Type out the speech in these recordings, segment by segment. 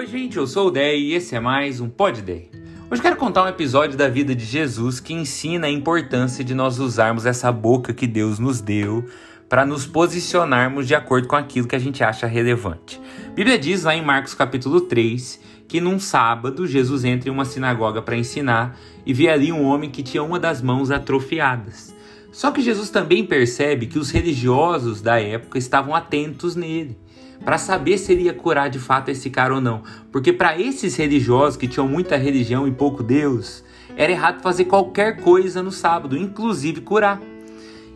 Oi, gente, eu sou o Dei e esse é mais um Pod Day. Hoje quero contar um episódio da vida de Jesus que ensina a importância de nós usarmos essa boca que Deus nos deu para nos posicionarmos de acordo com aquilo que a gente acha relevante. A Bíblia diz lá em Marcos capítulo 3 que num sábado Jesus entra em uma sinagoga para ensinar e vê ali um homem que tinha uma das mãos atrofiadas. Só que Jesus também percebe que os religiosos da época estavam atentos nele para saber se ele ia curar de fato esse cara ou não. Porque para esses religiosos que tinham muita religião e pouco Deus, era errado fazer qualquer coisa no sábado, inclusive curar.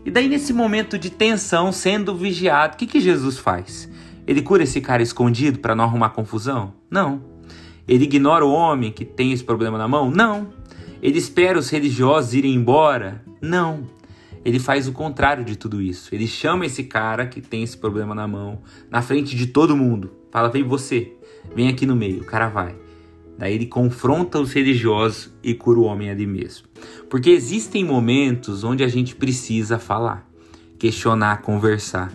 E daí, nesse momento de tensão, sendo vigiado, o que, que Jesus faz? Ele cura esse cara escondido para não arrumar confusão? Não. Ele ignora o homem que tem esse problema na mão? Não. Ele espera os religiosos irem embora? Não ele faz o contrário de tudo isso. Ele chama esse cara que tem esse problema na mão, na frente de todo mundo. Fala, vem você, vem aqui no meio. O cara vai. Daí ele confronta os religiosos e cura o homem ali mesmo. Porque existem momentos onde a gente precisa falar, questionar, conversar.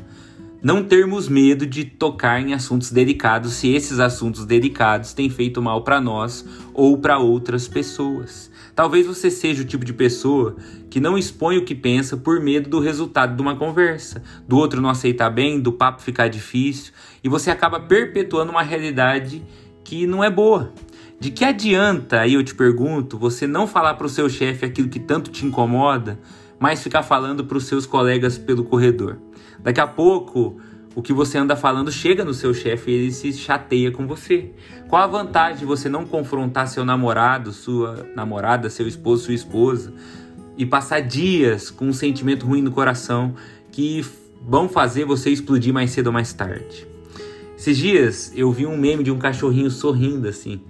Não termos medo de tocar em assuntos delicados se esses assuntos delicados têm feito mal para nós ou para outras pessoas. Talvez você seja o tipo de pessoa que não expõe o que pensa por medo do resultado de uma conversa, do outro não aceitar bem, do papo ficar difícil, e você acaba perpetuando uma realidade que não é boa. De que adianta, aí eu te pergunto, você não falar para o seu chefe aquilo que tanto te incomoda, mas ficar falando para os seus colegas pelo corredor? Daqui a pouco o que você anda falando chega no seu chefe e ele se chateia com você. Qual a vantagem de você não confrontar seu namorado, sua namorada, seu esposo, sua esposa e passar dias com um sentimento ruim no coração que vão fazer você explodir mais cedo ou mais tarde? Esses dias eu vi um meme de um cachorrinho sorrindo assim.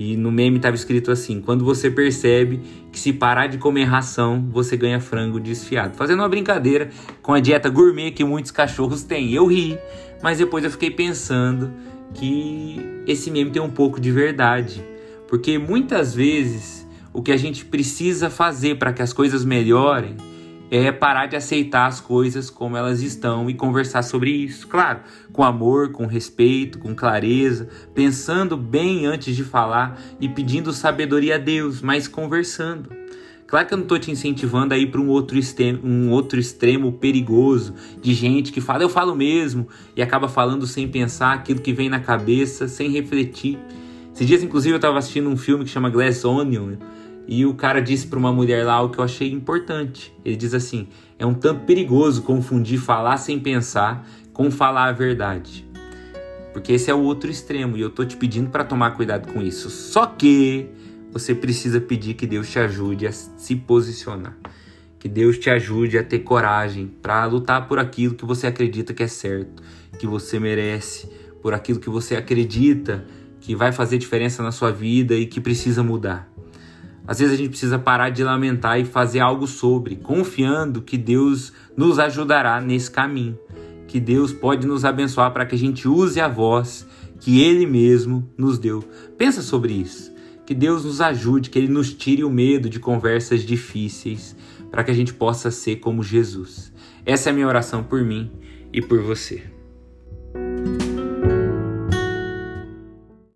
E no meme estava escrito assim: quando você percebe que se parar de comer ração, você ganha frango desfiado. Fazendo uma brincadeira com a dieta gourmet que muitos cachorros têm. Eu ri, mas depois eu fiquei pensando que esse meme tem um pouco de verdade. Porque muitas vezes o que a gente precisa fazer para que as coisas melhorem é parar de aceitar as coisas como elas estão e conversar sobre isso. Claro, com amor, com respeito, com clareza, pensando bem antes de falar e pedindo sabedoria a Deus, mas conversando. Claro que eu não estou te incentivando a ir para um outro extremo, um outro extremo perigoso de gente que fala, eu falo mesmo, e acaba falando sem pensar aquilo que vem na cabeça, sem refletir. Esses dias, inclusive, eu estava assistindo um filme que chama Glass Onion, e o cara disse para uma mulher lá algo que eu achei importante. Ele diz assim: é um tanto perigoso confundir falar sem pensar com falar a verdade. Porque esse é o outro extremo e eu tô te pedindo para tomar cuidado com isso. Só que você precisa pedir que Deus te ajude a se posicionar. Que Deus te ajude a ter coragem para lutar por aquilo que você acredita que é certo, que você merece, por aquilo que você acredita que vai fazer diferença na sua vida e que precisa mudar. Às vezes a gente precisa parar de lamentar e fazer algo sobre, confiando que Deus nos ajudará nesse caminho, que Deus pode nos abençoar para que a gente use a voz que Ele mesmo nos deu. Pensa sobre isso. Que Deus nos ajude, que Ele nos tire o medo de conversas difíceis, para que a gente possa ser como Jesus. Essa é a minha oração por mim e por você.